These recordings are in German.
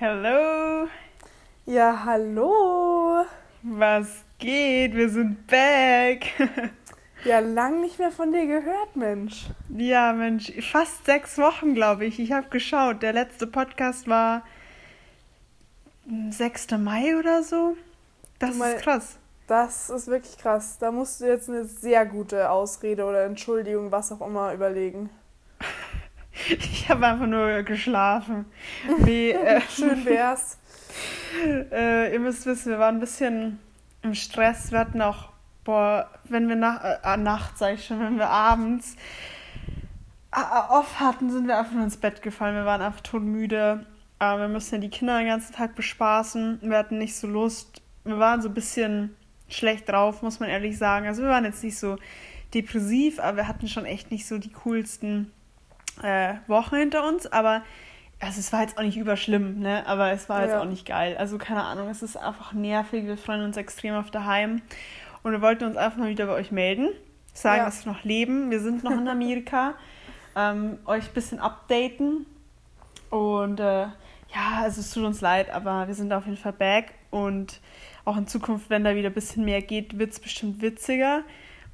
Hello. Ja, hallo. Was geht? Wir sind back. ja, lang nicht mehr von dir gehört, Mensch. Ja, Mensch, fast sechs Wochen, glaube ich. Ich habe geschaut. Der letzte Podcast war 6. Mai oder so. Das Mal, ist krass. Das ist wirklich krass. Da musst du jetzt eine sehr gute Ausrede oder Entschuldigung, was auch immer, überlegen. Ich habe einfach nur geschlafen. Wie, äh, Schön wär's. äh, ihr müsst wissen, wir waren ein bisschen im Stress. Wir hatten auch, boah, wenn wir nach, äh, nachts, sag ich schon, wenn wir abends äh, off hatten, sind wir einfach nur ins Bett gefallen. Wir waren einfach todmüde. Aber wir mussten ja die Kinder den ganzen Tag bespaßen. Wir hatten nicht so Lust. Wir waren so ein bisschen schlecht drauf, muss man ehrlich sagen. Also wir waren jetzt nicht so depressiv, aber wir hatten schon echt nicht so die coolsten äh, Wochen hinter uns, aber also es war jetzt auch nicht überschlimm, ne? Aber es war jetzt ja. auch nicht geil. Also keine Ahnung, es ist einfach nervig. Wir freuen uns extrem auf daheim. Und wir wollten uns einfach mal wieder bei euch melden, sagen, ja. dass wir noch leben. Wir sind noch in Amerika. ähm, euch ein bisschen updaten. Und äh, ja, also es tut uns leid, aber wir sind auf jeden Fall back. Und auch in Zukunft, wenn da wieder ein bisschen mehr geht, wird es bestimmt witziger.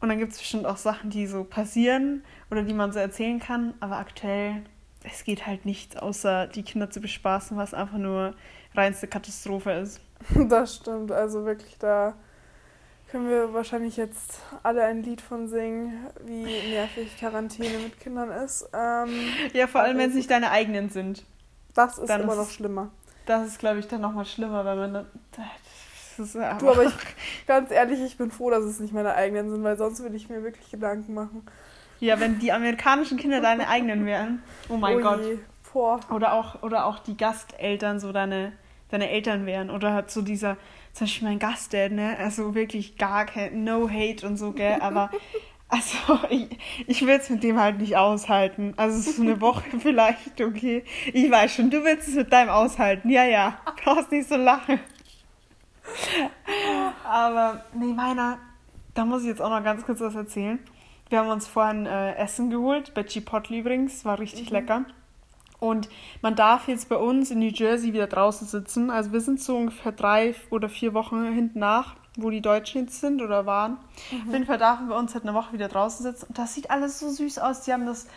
Und dann gibt es bestimmt auch Sachen, die so passieren oder die man so erzählen kann. Aber aktuell, es geht halt nichts, außer die Kinder zu bespaßen, was einfach nur reinste Katastrophe ist. Das stimmt. Also wirklich, da können wir wahrscheinlich jetzt alle ein Lied von singen, wie nervig Quarantäne mit Kindern ist. Ähm, ja, vor allem, wenn es nicht deine eigenen sind. Das ist immer noch schlimmer. Das ist, glaube ich, dann nochmal schlimmer, weil man du, aber ich, ganz ehrlich, ich bin froh, dass es nicht meine eigenen sind, weil sonst würde ich mir wirklich Gedanken machen. Ja, wenn die amerikanischen Kinder deine eigenen wären. Oh mein oh Gott. Boah. Oder auch, oder auch die Gasteltern so deine, deine Eltern wären. Oder halt so dieser, zum Beispiel mein Gastdad, ne? Also wirklich gar kein, no hate und so, gell? Aber also ich, ich will es mit dem halt nicht aushalten. Also so eine Woche vielleicht, okay. Ich weiß schon, du willst es mit deinem aushalten. Ja, ja. Brauchst nicht so lachen. Aber nee, meiner, da muss ich jetzt auch noch ganz kurz was erzählen. Wir haben uns vorhin äh, Essen geholt, bei Chipotle übrigens, war richtig mhm. lecker. Und man darf jetzt bei uns in New Jersey wieder draußen sitzen. Also wir sind so ungefähr drei oder vier Wochen hinten nach, wo die Deutschen jetzt sind oder waren. Mhm. Auf jeden Fall darf man bei uns halt eine Woche wieder draußen sitzen. Und das sieht alles so süß aus. Die haben das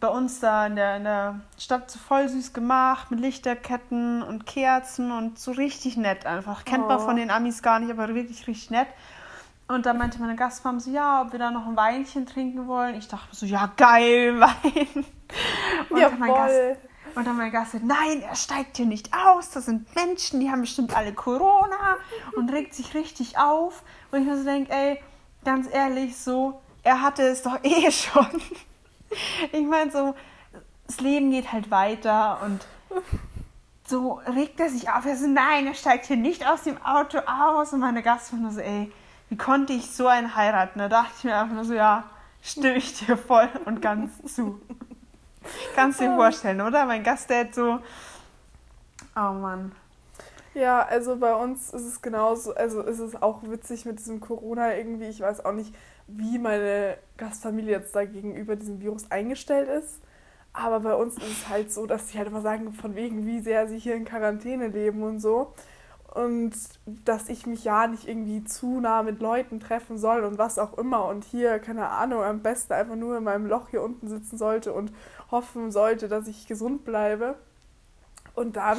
bei uns da in der, in der Stadt so voll süß gemacht mit Lichterketten und Kerzen und so richtig nett einfach. Kennt oh. man von den Amis gar nicht, aber wirklich richtig nett. Und dann meinte meine Gastmama so, ja, ob wir da noch ein Weinchen trinken wollen. Ich dachte so, ja, geil, Wein. Und, ja, dann mein Gast, und dann mein Gast sagt, nein, er steigt hier nicht aus. Das sind Menschen, die haben bestimmt alle Corona und regt sich richtig auf. Und ich mir so denke, ey, ganz ehrlich, so, er hatte es doch eh schon ich meine, so, das Leben geht halt weiter und so regt er sich auf. Er so, nein, er steigt hier nicht aus dem Auto aus. Und meine Gastfrau nur so, ey, wie konnte ich so einen heiraten? Da dachte ich mir einfach nur so, ja, stimme ich dir voll und ganz zu. Kannst du dir vorstellen, oder? Mein Gastdad so, oh Mann. Ja, also bei uns ist es genauso, also ist es auch witzig mit diesem Corona irgendwie, ich weiß auch nicht, wie meine Gastfamilie jetzt da gegenüber diesem Virus eingestellt ist. Aber bei uns ist es halt so, dass sie halt immer sagen, von wegen, wie sehr sie hier in Quarantäne leben und so. Und dass ich mich ja nicht irgendwie zu nah mit Leuten treffen soll und was auch immer. Und hier, keine Ahnung, am besten einfach nur in meinem Loch hier unten sitzen sollte und hoffen sollte, dass ich gesund bleibe. Und dann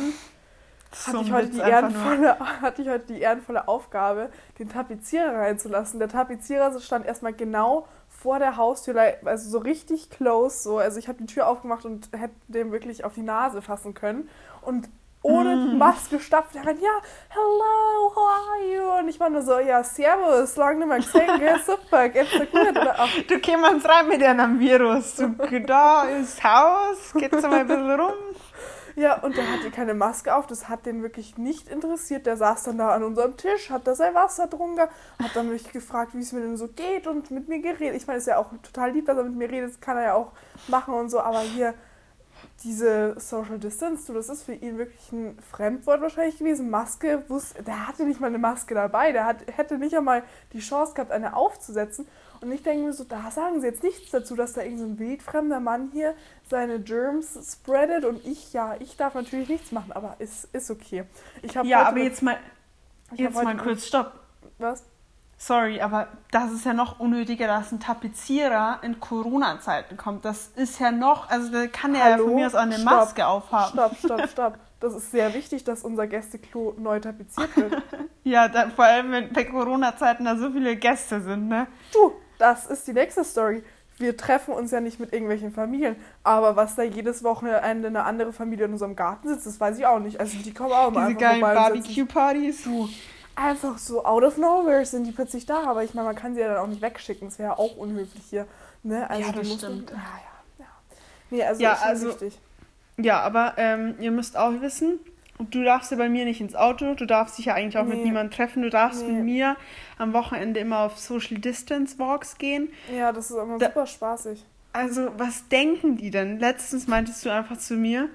hatte ich, heute die ehrenvolle, hatte ich heute die ehrenvolle Aufgabe, den Tapezierer reinzulassen. Der Tapezierer stand erstmal genau vor der Haustür, also so richtig close. So. Also ich habe die Tür aufgemacht und hätte dem wirklich auf die Nase fassen können. Und ohne mm. Maske stapft er rein, ja, hello, how are you? Und ich war nur so, ja, servus, lange nicht mehr gesehen, gell, super, geht's dir gut? Oder Du kommst rein mit einem Virus, du, da ist Haus, geht's mal ein bisschen rum. Ja, und der hatte keine Maske auf, das hat den wirklich nicht interessiert. Der saß dann da an unserem Tisch, hat da sein Wasser drunter, hat dann mich gefragt, wie es mir denn so geht und mit mir geredet. Ich meine, es ist ja auch total lieb, dass er mit mir redet, das kann er ja auch machen und so, aber hier diese Social Distance, du, das ist für ihn wirklich ein Fremdwort wahrscheinlich gewesen. Maske, wusste, der hatte nicht mal eine Maske dabei, der hat, hätte nicht einmal die Chance gehabt, eine aufzusetzen. Und ich denke mir so, da sagen sie jetzt nichts dazu, dass da irgendein so wildfremder Mann hier seine Germs spreadet und ich, ja, ich darf natürlich nichts machen, aber ist, ist okay. Ich ja, aber jetzt mal, jetzt mal kurz, stopp. Was? Sorry, aber das ist ja noch unnötiger, dass ein Tapezierer in Corona-Zeiten kommt. Das ist ja noch, also da kann er ja von mir aus auch eine stopp, Maske aufhaben. Stopp, stopp, stopp. Das ist sehr wichtig, dass unser Gästeklo neu tapeziert wird. ja, da, vor allem wenn bei Corona-Zeiten da so viele Gäste sind, ne? Du, das ist die nächste Story. Wir treffen uns ja nicht mit irgendwelchen Familien, aber was da jedes Wochenende eine andere Familie in unserem Garten sitzt, das weiß ich auch nicht. Also die kommen auch mal Diese geilen Barbecue-Partys. Du, einfach so out of nowhere sind die plötzlich da. Aber ich meine, man kann sie ja dann auch nicht wegschicken. Das wäre ja auch unhöflich hier. Ne? Also ja, das stimmt. Man, ja, ja, ja. Nee, also ja, also, wichtig. Ja, aber ähm, ihr müsst auch wissen, du darfst ja bei mir nicht ins Auto, du darfst dich ja eigentlich auch nee. mit niemandem treffen, du darfst nee. mit mir am Wochenende immer auf Social Distance Walks gehen. Ja, das ist immer da, super spaßig. Also, was denken die denn? Letztens meintest du einfach zu mir,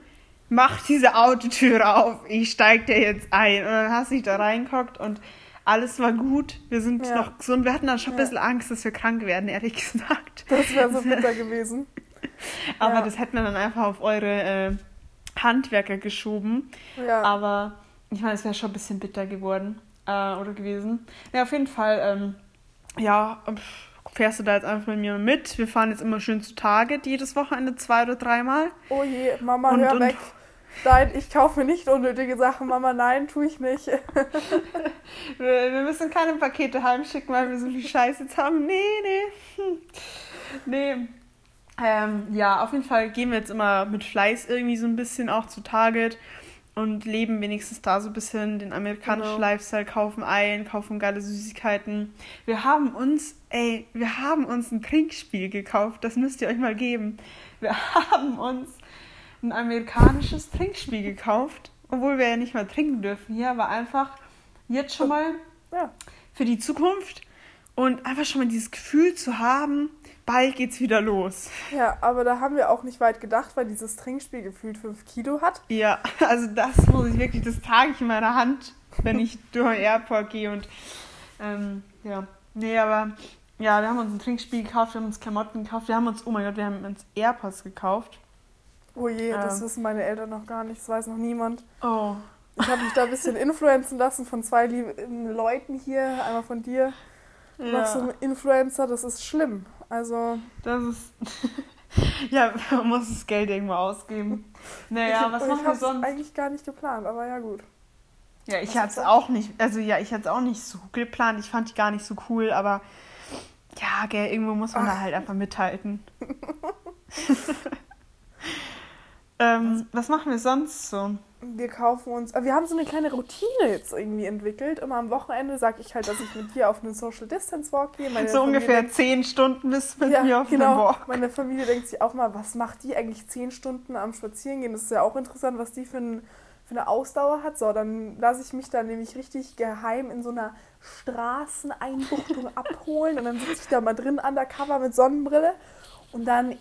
mach diese Autotür auf, ich steig dir jetzt ein. Und dann hast du dich da reingeguckt und alles war gut. Wir sind ja. noch gesund. Wir hatten dann schon ein bisschen Angst, dass wir krank werden, ehrlich gesagt. Das wäre so bitter gewesen. Aber ja. das hätten wir dann einfach auf eure äh, Handwerker geschoben. Ja. Aber ich meine, es wäre schon ein bisschen bitter geworden äh, oder gewesen. Ja, auf jeden Fall, ähm, ja, fährst du da jetzt einfach mit mir mit. Wir fahren jetzt immer schön zu Target, jedes Wochenende zwei oder dreimal. Oh je, Mama, und, hör und, weg. Nein, ich kaufe mir nicht unnötige Sachen, Mama. Nein, tue ich nicht. wir, müssen keine Pakete heimschicken, weil wir so viel Scheiß jetzt haben. Nee, nee. Hm. Nee. Ähm, ja, auf jeden Fall gehen wir jetzt immer mit Fleiß irgendwie so ein bisschen auch zu Target und leben wenigstens da so ein bisschen den amerikanischen genau. Lifestyle, kaufen Eilen, kaufen geile Süßigkeiten. Wir haben uns, ey, wir haben uns ein Trinkspiel gekauft, das müsst ihr euch mal geben. Wir haben uns ein amerikanisches Trinkspiel gekauft, obwohl wir ja nicht mal trinken dürfen hier, aber einfach jetzt schon mal ja. für die Zukunft und einfach schon mal dieses Gefühl zu haben, bald geht's wieder los. Ja, aber da haben wir auch nicht weit gedacht, weil dieses Trinkspiel gefühlt 5 Kilo hat. Ja, also das muss ich wirklich, das trage ich in meiner Hand, wenn ich durch den Airport gehe und ähm, ja. Nee, aber ja, wir haben uns ein Trinkspiel gekauft, wir haben uns Klamotten gekauft, wir haben uns, oh mein Gott, wir haben uns AirPods gekauft. Oh je, ähm, das wissen meine Eltern noch gar nicht, das weiß noch niemand. Oh. Ich habe mich da ein bisschen influenzen lassen von zwei lieben Leuten hier, einmal von dir, ja. noch so ein Influencer, das ist schlimm. Also. Das ist. ja, man muss das Geld irgendwo ausgeben. Naja, ich, was machen wir sonst? eigentlich gar nicht geplant, aber ja, gut. Ja, ich hatte es auch nicht, also ja, ich hatte es auch nicht so geplant. Ich fand die gar nicht so cool, aber ja, gell, irgendwo muss man Ach. da halt einfach mithalten. ähm, was machen wir sonst so? wir kaufen uns, wir haben so eine kleine Routine jetzt irgendwie entwickelt. Immer am Wochenende sage ich halt, dass ich mit dir auf einen Social Distance Walk gehe. Meine so Familie ungefähr denkt, zehn Stunden bis mit ja, mir auf genau. einem Walk. Meine Familie denkt sich auch mal, was macht die eigentlich zehn Stunden am Spazierengehen? Das ist ja auch interessant, was die für, ein, für eine Ausdauer hat. So, dann lasse ich mich da nämlich richtig geheim in so einer Straßeneinbuchtung abholen und dann sitze ich da mal drin undercover mit Sonnenbrille und dann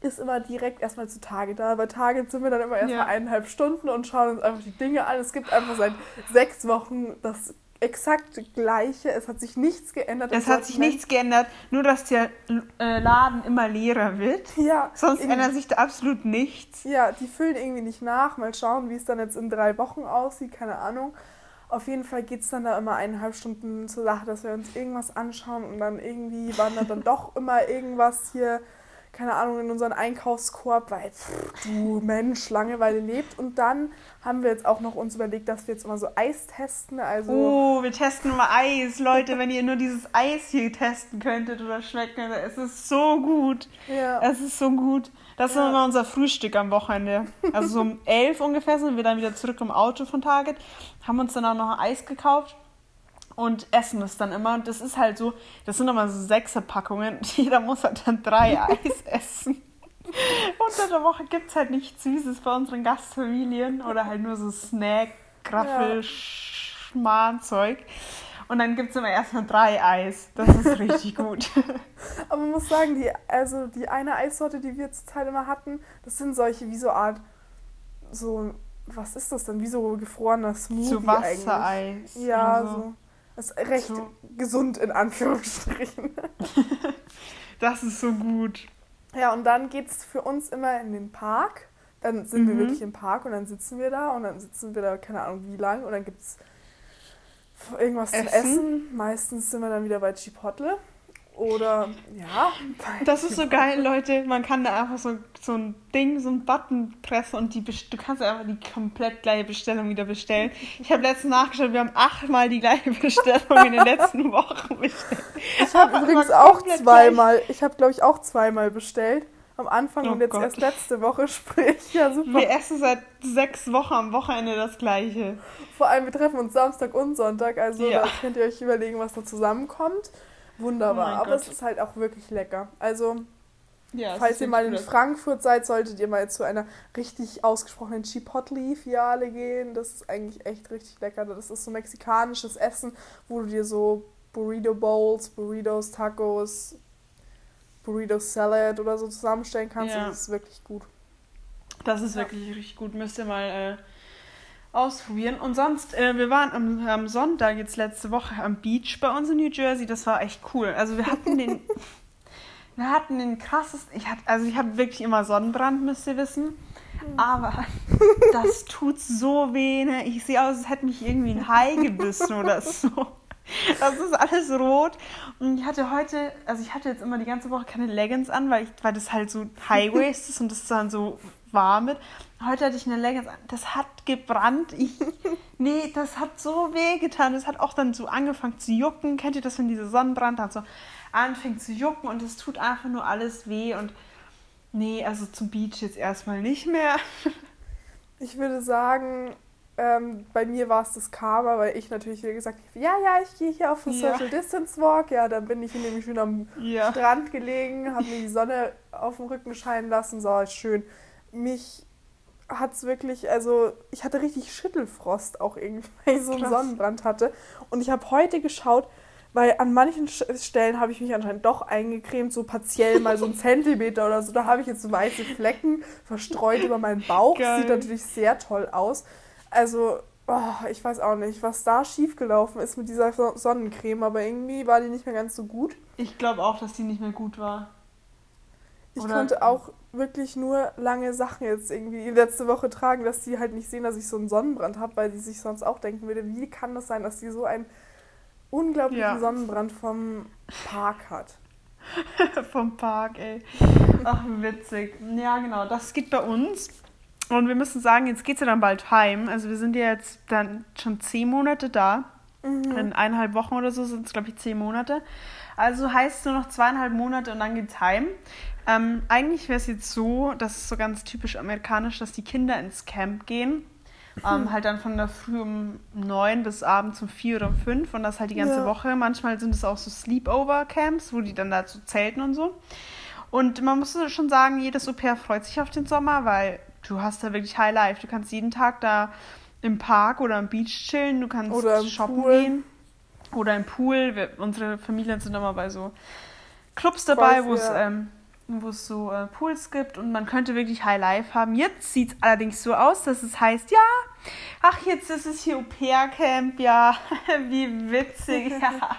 ist immer direkt erstmal zu Tage da. Bei Tage sind wir dann immer erstmal ja. eineinhalb Stunden und schauen uns einfach die Dinge an. Es gibt einfach seit sechs Wochen das exakt gleiche. Es hat sich nichts geändert. Es hat sich nichts geändert, nur dass der äh, Laden immer leerer wird. Ja. Sonst ändert sich da absolut nichts. Ja, die füllen irgendwie nicht nach. Mal schauen, wie es dann jetzt in drei Wochen aussieht, keine Ahnung. Auf jeden Fall geht es dann da immer eineinhalb Stunden zur Sache, dass wir uns irgendwas anschauen und dann irgendwie wandert dann doch immer irgendwas hier keine Ahnung, in unseren Einkaufskorb, weil pff, du Mensch, Langeweile lebt. Und dann haben wir jetzt auch noch uns überlegt, dass wir jetzt immer so Eis testen. Also oh, wir testen immer Eis. Leute, wenn ihr nur dieses Eis hier testen könntet oder schmecken, es ist so gut. Ja. Es ist so gut. Das ja. ist immer unser Frühstück am Wochenende. Also so um elf ungefähr sind wir dann wieder zurück im Auto von Target, haben uns dann auch noch Eis gekauft und essen es dann immer. Und das ist halt so, das sind immer so sechs Packungen. Jeder muss halt dann drei Eis essen. Unter der Woche gibt es halt nichts Süßes bei unseren Gastfamilien oder halt nur so Snack, Graffel, ja. Schmarrnzeug. Und dann gibt es immer erstmal drei Eis. Das ist richtig gut. Aber man muss sagen, die, also die eine Eissorte, die wir zur Zeit immer hatten, das sind solche wie so Art, so, was ist das denn? Wie so gefrorener Smoothie So Wassereis. Ja, also. so. Das ist recht so. gesund in Anführungsstrichen. das ist so gut. Ja, und dann geht es für uns immer in den Park. Dann sind mhm. wir wirklich im Park und dann sitzen wir da und dann sitzen wir da, keine Ahnung wie lang, und dann gibt es irgendwas essen. zu essen. Meistens sind wir dann wieder bei Chipotle. Oder ja. Das ist so geil, Leute. Man kann da einfach so, so ein Ding, so ein Button pressen und die du kannst einfach die komplett gleiche Bestellung wieder bestellen. Ich habe letztens nachgeschaut, wir haben achtmal die gleiche Bestellung in den letzten Wochen bestellt. Ich habe übrigens auch zweimal, gleich. ich habe glaube ich auch zweimal bestellt. Am Anfang oh und jetzt Gott. erst letzte Woche, sprich, ja super. Wir essen seit sechs Wochen am Wochenende das gleiche. Vor allem, wir treffen uns Samstag und Sonntag, also ja. da könnt ihr euch überlegen, was da zusammenkommt. Wunderbar, oh aber Gott. es ist halt auch wirklich lecker. Also, ja, falls ihr mal in Frankfurt seid, solltet ihr mal zu einer richtig ausgesprochenen Chipotle-Fiale gehen. Das ist eigentlich echt richtig lecker. Das ist so mexikanisches Essen, wo du dir so Burrito Bowls, Burritos, Tacos, Burrito Salad oder so zusammenstellen kannst. Ja. Das ist wirklich gut. Das ist ja. wirklich richtig gut. Müsst ihr mal äh, ausprobieren. Und sonst, äh, wir waren am, am, Sonntag jetzt letzte Woche am Beach bei uns in New Jersey. Das war echt cool. Also wir hatten den, wir hatten den krassesten, ich hatte, also ich habe wirklich immer Sonnenbrand, müsst ihr wissen. Aber das tut so weh. Ne? Ich sehe aus, als hätte mich irgendwie ein Hai gebissen oder so. Das ist alles rot. Und ich hatte heute, also ich hatte jetzt immer die ganze Woche keine Leggings an, weil, ich, weil das halt so High Waist ist und das dann so warm wird. Heute hatte ich eine Leggings an. Das hat gebrannt. Nee, das hat so weh getan. Das hat auch dann so angefangen zu jucken. Kennt ihr das, wenn diese Sonnenbrand dann so anfängt zu jucken und es tut einfach nur alles weh und nee, also zum Beach jetzt erstmal nicht mehr. Ich würde sagen, ähm, bei mir war es das Karma, weil ich natürlich wie gesagt habe, ja, ja, ich gehe hier auf den ja. Social Distance Walk. Ja, dann bin ich nämlich schön am ja. Strand gelegen, habe mir die Sonne auf dem Rücken scheinen lassen, so schön. Mich hat es wirklich, also ich hatte richtig Schüttelfrost auch irgendwie, weil ich so einen Krass. Sonnenbrand hatte. Und ich habe heute geschaut, weil an manchen Stellen habe ich mich anscheinend doch eingecremt, so partiell mal so einen Zentimeter oder so. Da habe ich jetzt so weiße Flecken verstreut über meinen Bauch. Geil. Sieht natürlich sehr toll aus. Also, oh, ich weiß auch nicht, was da schiefgelaufen ist mit dieser Sonnencreme, aber irgendwie war die nicht mehr ganz so gut. Ich glaube auch, dass die nicht mehr gut war. Ich Oder? konnte auch wirklich nur lange Sachen jetzt irgendwie letzte Woche tragen, dass die halt nicht sehen, dass ich so einen Sonnenbrand habe, weil die sich sonst auch denken würde, wie kann das sein, dass die so einen unglaublichen ja. Sonnenbrand vom Park hat. vom Park, ey. Ach, witzig. Ja, genau, das geht bei uns. Und wir müssen sagen, jetzt geht es ja dann bald heim. Also wir sind ja jetzt dann schon zehn Monate da. Mhm. In eineinhalb Wochen oder so sind es, glaube ich, zehn Monate. Also heißt es nur noch zweieinhalb Monate und dann geht's heim. Ähm, eigentlich wäre es jetzt so, das ist so ganz typisch amerikanisch, dass die Kinder ins Camp gehen. Ähm, hm. halt dann von der Früh um neun bis abends um vier oder um fünf und das halt die ganze ja. Woche. Manchmal sind es auch so Sleepover-Camps, wo die dann da so zelten und so. Und man muss schon sagen, jedes Au-pair freut sich auf den Sommer, weil du hast da wirklich High Life. Du kannst jeden Tag da im Park oder am Beach chillen, du kannst shoppen Pool. gehen oder im Pool. Wir, unsere Familien sind immer bei so Clubs dabei, wo es ähm, wo es so äh, Pools gibt und man könnte wirklich High Life haben. Jetzt sieht es allerdings so aus, dass es heißt, ja, ach, jetzt ist es hier Au-pair-Camp, ja, wie witzig, ja.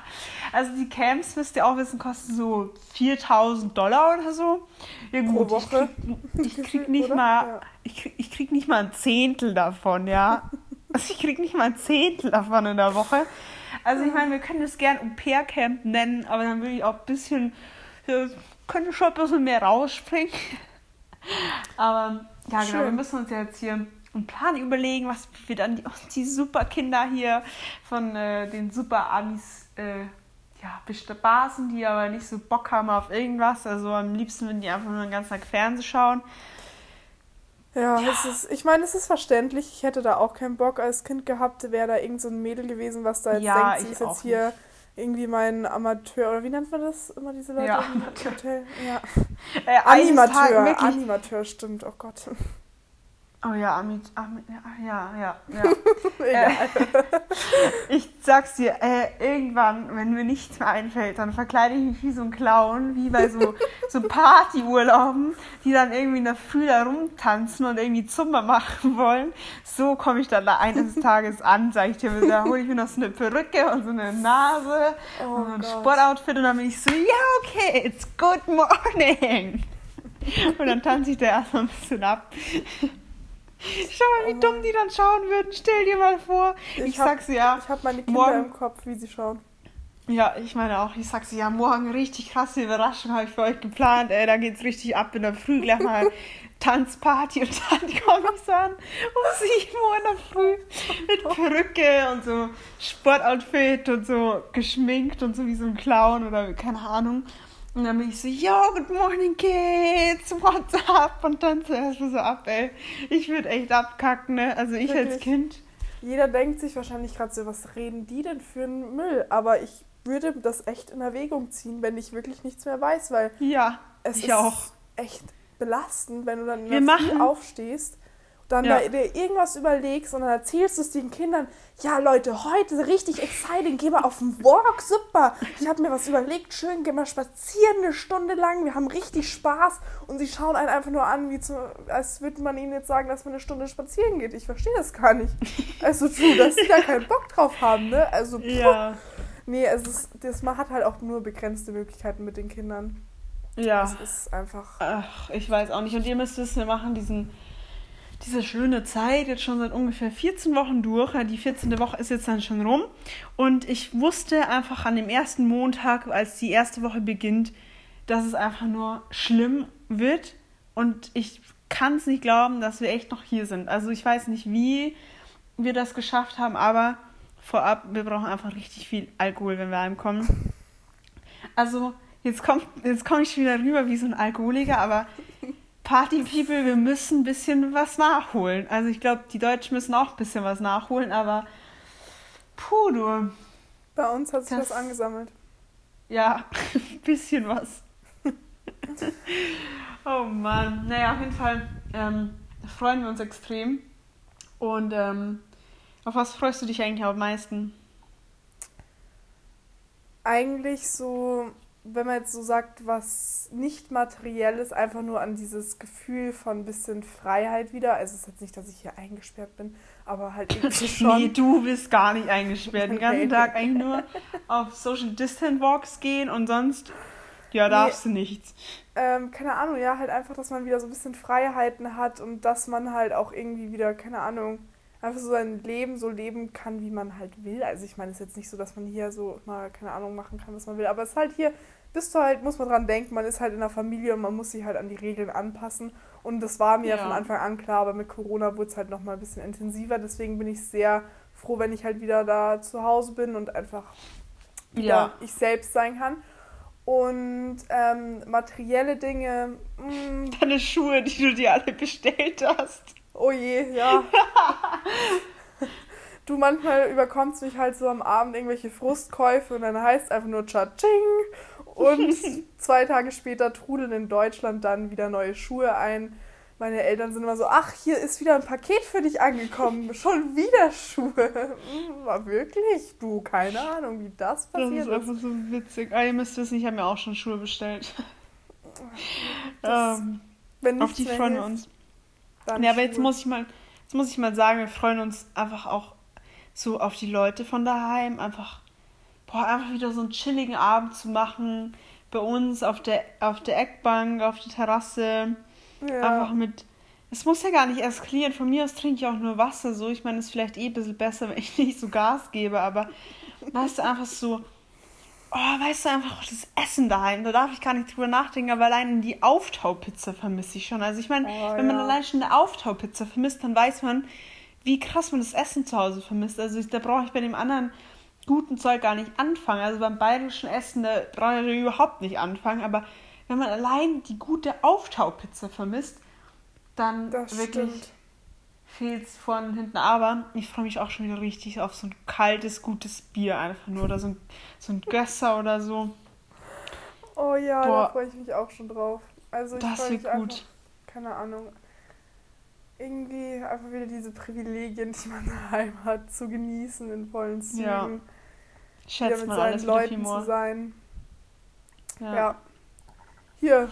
Also die Camps, müsst ihr auch wissen, kosten so 4000 Dollar oder so. Ja, gut, Pro Woche. Ich krieg, ich krieg nicht mal, ja. ich, krieg, ich krieg nicht mal ein Zehntel davon, ja. Also ich krieg nicht mal ein Zehntel davon in der Woche. Also ich meine, wir können das gern Au-pair-Camp nennen, aber dann würde ich auch ein bisschen könnte schon ein bisschen mehr rausspringen. Aber ja, genau, Schön. wir müssen uns jetzt hier einen Plan überlegen, was wir dann die, die super Kinder hier von äh, den super Amis äh, ja, bespaßen, die aber nicht so Bock haben auf irgendwas. Also am liebsten würden die einfach nur den ganzen Tag Fernsehen schauen. Ja, ja. Ist, ich meine, es ist verständlich. Ich hätte da auch keinen Bock als Kind gehabt, wäre da irgend so ein Mädel gewesen, was da jetzt ja, denkt, sie ist jetzt hier. Nicht irgendwie mein Amateur, oder wie nennt man das immer, diese Leute? Ja, Amateur. Ja. Äh, Animateur, Animateur stimmt, oh Gott. Oh ja, Amit, Amit ja, ja, ja. äh, ich sag's dir, äh, irgendwann, wenn mir nichts mehr einfällt, dann verkleide ich mich wie so ein Clown, wie bei so, so Partyurlauben, die dann irgendwie in der Früh da rumtanzen und irgendwie Zumba machen wollen. So komme ich dann da eines Tages an, sag ich dir. Da hole ich mir noch so eine Perücke und so eine Nase oh und so ein Gott. Sportoutfit und dann bin ich so, ja, okay, it's good morning. Und dann tanze ich da erstmal ein bisschen ab. Schau mal, wie oh dumm die dann schauen würden. Stell dir mal vor. Ich, ich hab, sag's ja. Ich habe meine Kinder morgen, im Kopf, wie sie schauen. Ja, ich meine auch, ich sag's ja, morgen richtig krasse Überraschung habe ich für euch geplant. Ey, da geht's richtig ab in der Früh gleich mal Tanzparty und dann komme ich so an um 7 Uhr in der Früh mit Perücke und so Sportoutfit und so geschminkt und so wie so ein Clown oder keine Ahnung. Und dann bin ich so, yo, good morning kids, what's up? Und dann zuerst so ab, ey. Ich würde echt abkacken, ne? Also ich Wirklich? als Kind. Jeder denkt sich wahrscheinlich gerade so, was reden die denn für einen Müll? Aber ich würde das echt in Erwägung ziehen, wenn ich wirklich nichts mehr weiß, weil ja, es ich ist auch. echt belastend, wenn du dann in der aufstehst dann ja. dir irgendwas überlegst und dann erzählst du es den Kindern, ja Leute, heute richtig exciting, gehen wir auf den Walk, super. Ich habe mir was überlegt, schön, gehen wir spazieren eine Stunde lang, wir haben richtig Spaß und sie schauen einen einfach nur an, wie zu, als würde man ihnen jetzt sagen, dass man eine Stunde spazieren geht. Ich verstehe das gar nicht. Also true, dass sie da keinen Bock drauf haben, ne? Also, ja. Nee, es ist, das, man hat halt auch nur begrenzte Möglichkeiten mit den Kindern. Ja. Das ist einfach... Ach, ich weiß auch nicht. Und ihr müsst wissen, wir machen diesen diese schöne Zeit jetzt schon seit ungefähr 14 Wochen durch. Die 14. Woche ist jetzt dann schon rum. Und ich wusste einfach an dem ersten Montag, als die erste Woche beginnt, dass es einfach nur schlimm wird. Und ich kann es nicht glauben, dass wir echt noch hier sind. Also ich weiß nicht, wie wir das geschafft haben, aber vorab, wir brauchen einfach richtig viel Alkohol, wenn wir heimkommen. Also jetzt, jetzt komme ich wieder rüber wie so ein Alkoholiker, aber Party People, wir müssen ein bisschen was nachholen. Also ich glaube, die Deutschen müssen auch ein bisschen was nachholen, aber puh, du. Bei uns hat sich das, was angesammelt. Ja, ein bisschen was. oh Mann. Naja, auf jeden Fall ähm, freuen wir uns extrem. Und ähm, auf was freust du dich eigentlich am meisten? Eigentlich so wenn man jetzt so sagt, was nicht materiell ist, einfach nur an dieses Gefühl von ein bisschen Freiheit wieder. Also es ist jetzt nicht, dass ich hier eingesperrt bin, aber halt irgendwie schon. nee, du bist gar nicht eingesperrt. Den ganzen Tag eigentlich nur auf Social Distant Walks gehen und sonst, ja, darfst nee, du nichts. Ähm, keine Ahnung, ja, halt einfach, dass man wieder so ein bisschen Freiheiten hat und dass man halt auch irgendwie wieder, keine Ahnung, einfach so sein Leben so leben kann, wie man halt will. Also ich meine, es ist jetzt nicht so, dass man hier so mal, keine Ahnung, machen kann, was man will, aber es ist halt hier bist du halt, muss man dran denken, man ist halt in der Familie und man muss sich halt an die Regeln anpassen. Und das war mir ja. von Anfang an klar, aber mit Corona wurde es halt nochmal ein bisschen intensiver. Deswegen bin ich sehr froh, wenn ich halt wieder da zu Hause bin und einfach ja. ich selbst sein kann. Und ähm, materielle Dinge. Mh, mm. Deine Schuhe, die du dir alle bestellt hast. Oh je, ja. du, manchmal überkommst mich halt so am Abend irgendwelche Frustkäufe und dann heißt es einfach nur Cha-Ching und zwei Tage später trudeln in Deutschland dann wieder neue Schuhe ein. Meine Eltern sind immer so, ach, hier ist wieder ein Paket für dich angekommen. Schon wieder Schuhe. Hm, war wirklich? Du, keine Ahnung, wie das passiert ist. Das ist einfach so witzig. Ah, ihr müsst wissen, ich habe mir auch schon Schuhe bestellt. Das, ähm, wenn auf die freuen wir Ja, aber jetzt muss ich mal, jetzt muss ich mal sagen, wir freuen uns einfach auch so auf die Leute von daheim. Einfach boah, einfach wieder so einen chilligen Abend zu machen. Bei uns auf der, auf der Eckbank, auf der Terrasse. Ja. Einfach mit. Es muss ja gar nicht eskalieren. Von mir aus trinke ich auch nur Wasser. So, ich meine, es ist vielleicht eh ein bisschen besser, wenn ich nicht so Gas gebe, aber weißt du, einfach so. Oh, weißt du, einfach das Essen daheim, da darf ich gar nicht drüber nachdenken, aber allein die Auftaupizza vermisse ich schon. Also ich meine, oh, wenn man ja. allein schon eine Auftaupizza vermisst, dann weiß man, wie krass man das Essen zu Hause vermisst. Also da brauche ich bei dem anderen guten Zeug gar nicht anfangen. Also beim bayerischen Essen, da brauche ich überhaupt nicht anfangen. Aber wenn man allein die gute Auftaupizza vermisst, dann das wirklich fehlt es von hinten. Aber ich freue mich auch schon wieder richtig auf so ein kaltes, gutes Bier einfach nur. Oder so ein, so ein Gösser oder so. Oh ja, Boah. da freue ich mich auch schon drauf. Also ich das wird gut. Einfach, keine Ahnung. irgendwie einfach wieder diese Privilegien, die man daheim hat, zu genießen in vollen Zügen. Ja. Schätzt mit seinen Leuten zu sein. Ja. ja. Hier,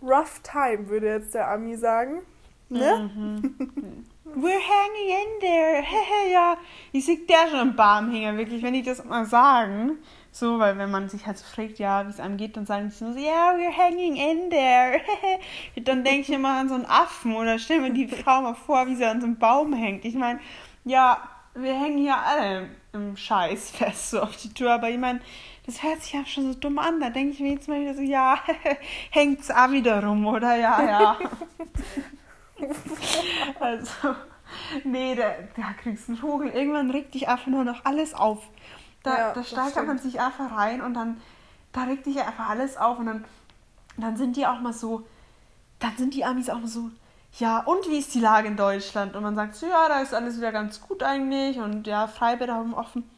rough time, würde jetzt der Ami sagen. Ne? Mhm. We're hanging in there. ja, ich sehe der schon im Barmhänger, wirklich, wenn die das mal sagen. So, weil wenn man sich halt so fragt, ja, wie es einem geht, dann sagen die so, ja, we're hanging in there. dann denke ich immer an so einen Affen oder stell mir die Frau mal vor, wie sie an so einem Baum hängt. Ich meine, ja, wir hängen hier alle im Scheiß fest, so auf die Tür, aber ich meine, das hört sich ja schon so dumm an. Da denke ich mir jetzt mal wieder so, ja, hängt's auch wieder rum, oder? Ja, ja. also, nee, da, da kriegst du einen Vogel. Irgendwann regt dich einfach nur noch alles auf. Da, ja, da steigert man sich einfach rein und dann da regt dich einfach alles auf und dann, dann sind die auch mal so, dann sind die Amis auch mal so, ja, und wie ist die Lage in Deutschland? Und man sagt so, ja, da ist alles wieder ganz gut eigentlich und ja, Freibäder haben offen.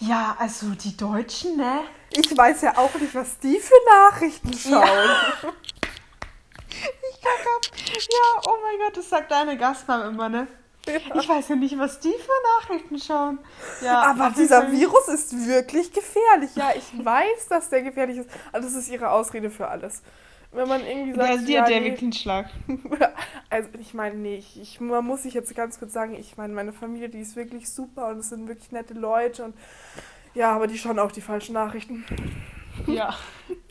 Ja, also die Deutschen, ne? Ich weiß ja auch nicht, was die für Nachrichten schauen. Ja. kann Ja, oh mein Gott, das sagt deine Gastmama immer, ne? Ja. Ich weiß ja nicht, was die für Nachrichten schauen. Ja, aber dieser Virus ist wirklich gefährlich. Ja, ich weiß, dass der gefährlich ist. Aber das ist ihre Ausrede für alles. Wenn man irgendwie sagt, ja, sie hat ja nee, wirklich einen Schlag. also ich meine, nee, ich, ich, man muss sich jetzt ganz kurz sagen, ich meine, meine Familie, die ist wirklich super und es sind wirklich nette Leute und ja, aber die schauen auch die falschen Nachrichten. Ja.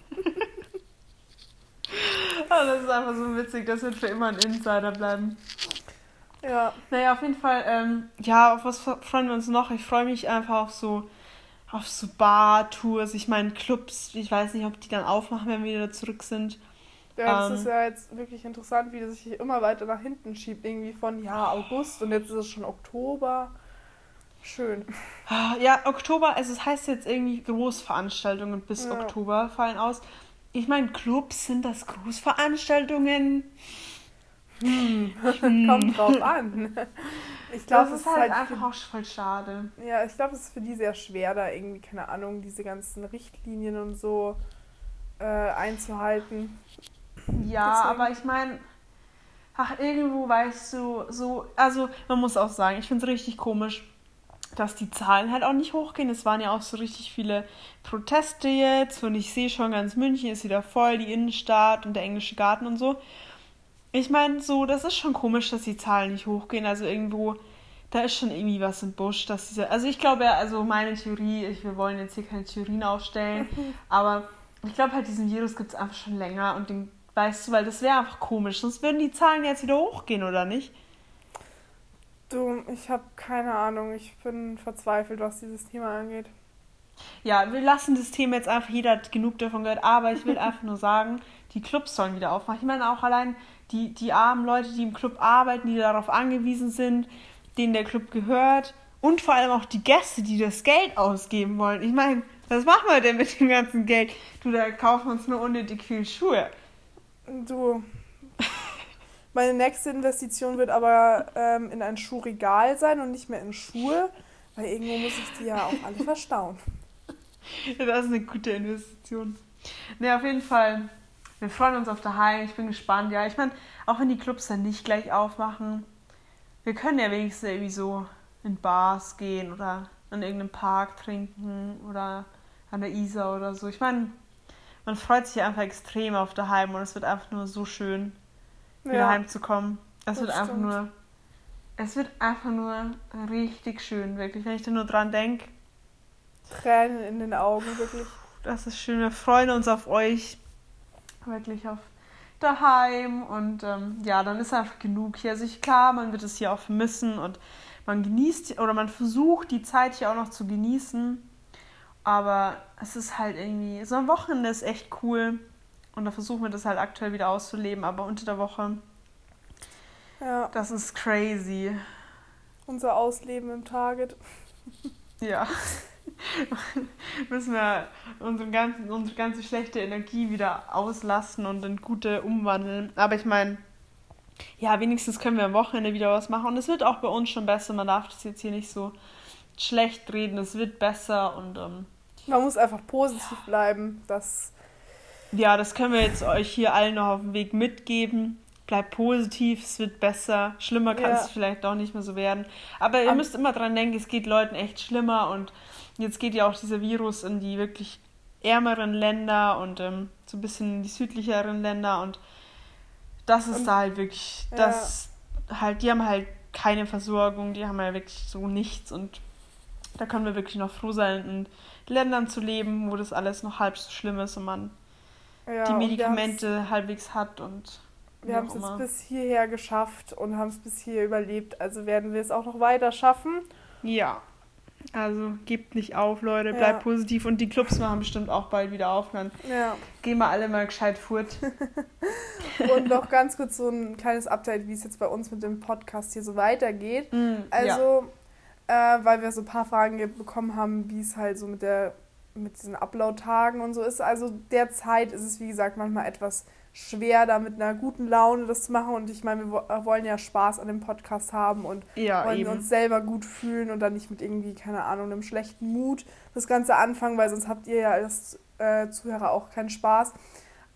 oh, das ist einfach so witzig, das wird für immer ein Insider bleiben. Ja. Naja, auf jeden Fall, ähm, ja, auf was freuen wir uns noch? Ich freue mich einfach auf so, auf so Bar-Tours. Ich meine, Clubs, ich weiß nicht, ob die dann aufmachen, wenn wir wieder zurück sind. Ja, das ähm, ist ja jetzt wirklich interessant, wie das sich immer weiter nach hinten schiebt. Irgendwie von, ja, August und jetzt ist es schon Oktober. Schön. Ja, Oktober, also es heißt jetzt irgendwie Großveranstaltungen bis ja. Oktober fallen aus. Ich meine, Clubs sind das Großveranstaltungen. Hm. Kommt drauf an. Ich glaube, es ist halt, halt einfach für, auch voll schade. Ja, ich glaube, es ist für die sehr schwer, da irgendwie, keine Ahnung, diese ganzen Richtlinien und so äh, einzuhalten. Ja, Deswegen. aber ich meine, ach, irgendwo weißt du, so, also man muss auch sagen, ich finde es richtig komisch, dass die Zahlen halt auch nicht hochgehen. Es waren ja auch so richtig viele Proteste jetzt und ich sehe schon ganz München ist wieder voll, die Innenstadt und der englische Garten und so. Ich meine, so, das ist schon komisch, dass die Zahlen nicht hochgehen. Also irgendwo, da ist schon irgendwie was im Busch, dass diese. Also ich glaube ja, also meine Theorie, ich, wir wollen jetzt hier keine Theorien aufstellen, aber ich glaube halt, diesen Virus gibt es einfach schon länger und den, weißt du, weil das wäre einfach komisch. Sonst würden die Zahlen jetzt wieder hochgehen, oder nicht? Du, ich habe keine Ahnung. Ich bin verzweifelt, was dieses Thema angeht. Ja, wir lassen das Thema jetzt einfach, jeder hat genug davon gehört, aber ich will einfach nur sagen, die Clubs sollen wieder aufmachen. Ich meine auch allein die, die armen Leute, die im Club arbeiten, die darauf angewiesen sind, denen der Club gehört und vor allem auch die Gäste, die das Geld ausgeben wollen. Ich meine, was machen wir denn mit dem ganzen Geld? Du, da kaufen wir uns nur unnötig viel Schuhe. Du. Meine nächste Investition wird aber ähm, in ein Schuhregal sein und nicht mehr in Schuhe, weil irgendwo muss ich die ja auch alle verstauen. das ist eine gute Investition. Ne, auf jeden Fall wir freuen uns auf daheim. Ich bin gespannt. Ja, ich meine, auch wenn die Clubs dann nicht gleich aufmachen, wir können ja wenigstens irgendwie so in Bars gehen oder in irgendeinem Park trinken oder an der Isar oder so. Ich meine, man freut sich einfach extrem auf daheim und es wird einfach nur so schön, wieder ja, heimzukommen. Es wird einfach nur, es wird einfach nur richtig schön, wirklich. Wenn ich da nur dran denke. Tränen in den Augen, wirklich. Das ist schön. Wir freuen uns auf euch wirklich auf daheim und ähm, ja, dann ist einfach genug hier. Also ich, klar, man wird es hier auch vermissen und man genießt oder man versucht die Zeit hier auch noch zu genießen, aber es ist halt irgendwie, so ein Wochenende ist echt cool und da versuchen wir das halt aktuell wieder auszuleben, aber unter der Woche, ja. das ist crazy. Unser Ausleben im Target. Ja. müssen wir unsere ganze, unsere ganze schlechte Energie wieder auslassen und in gute umwandeln. Aber ich meine, ja, wenigstens können wir am Wochenende wieder was machen. Und es wird auch bei uns schon besser. Man darf das jetzt hier nicht so schlecht reden. Es wird besser und. Ähm, Man muss einfach positiv ja. bleiben. Das ja, das können wir jetzt euch hier allen noch auf dem Weg mitgeben. bleib positiv, es wird besser. Schlimmer kann Ja. es vielleicht auch nicht mehr so werden. Aber ihr Am- müsst immer dran denken, es geht Leuten echt schlimmer und jetzt geht ja auch dieser Virus in die wirklich ärmeren Länder und ähm, so ein bisschen in die südlicheren Länder und das ist Und- da halt wirklich, Ja. das halt, die haben halt keine Versorgung, die haben ja wirklich so nichts und da können wir wirklich noch froh sein, in Ländern zu leben, wo das alles noch halb so schlimm ist und man Ja, die Medikamente halbwegs hat und Wir haben es jetzt bis hierher geschafft und haben es bis hier überlebt. Also werden wir es auch noch weiter schaffen. Ja. Also gebt nicht auf, Leute, Ja. bleibt positiv und die Clubs machen bestimmt auch bald wieder auf. Dann Ja. gehen wir alle mal gescheit furt. Und noch ganz kurz so ein kleines Update, wie es jetzt bei uns mit dem Podcast hier so weitergeht. ja. Also, äh, weil wir so ein paar Fragen ge- bekommen haben, wie es halt so mit der mit diesen Upload-Tagen und so ist. Also derzeit ist es, wie gesagt, manchmal etwas schwer, da mit einer guten Laune das zu machen. Und ich meine, wir äh, wollen ja Spaß an dem Podcast haben und ja, wollen eben. uns selber gut fühlen und dann nicht mit irgendwie, keine Ahnung, einem schlechten Mut das Ganze anfangen, weil sonst habt ihr ja als äh, Zuhörer auch keinen Spaß.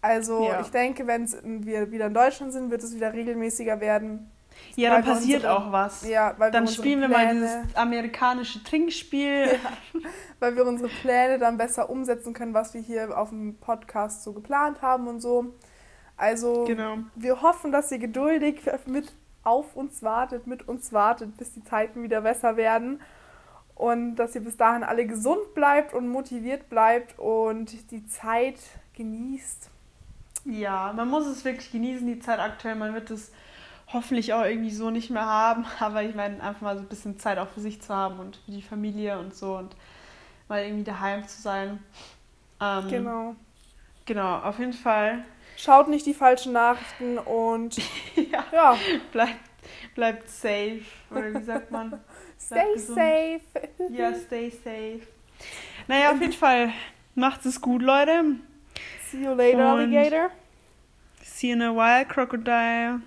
Also Ja. ich denke, wenn wir wieder in Deutschland sind, wird es wieder regelmäßiger werden. Ja, dann passiert unsere- auch was. Ja, weil Dann wir spielen wir mal Pläne, dieses amerikanische Trinkspiel. weil wir unsere Pläne dann besser umsetzen können, was wir hier auf dem Podcast so geplant haben und so. Also Genau. wir hoffen, dass ihr geduldig mit auf uns wartet, mit uns wartet, bis die Zeiten wieder besser werden. Und dass ihr bis dahin alle gesund bleibt und motiviert bleibt und die Zeit genießt. Ja, man muss es wirklich genießen, die Zeit aktuell. Man wird es hoffentlich auch irgendwie so nicht mehr haben. Aber ich meine, einfach mal so ein bisschen Zeit auch für sich zu haben und für die Familie und so und mal irgendwie daheim zu sein. Ähm, Genau. Genau, auf jeden Fall. Schaut nicht die falschen Nachrichten und ja, ja, bleibt, bleibt safe. Oder wie sagt man? stay gesund. safe. Ja, stay safe. Naja, auf jeden Fall macht es gut, Leute. See you later, Und- Alligator. See you in a while, Crocodile.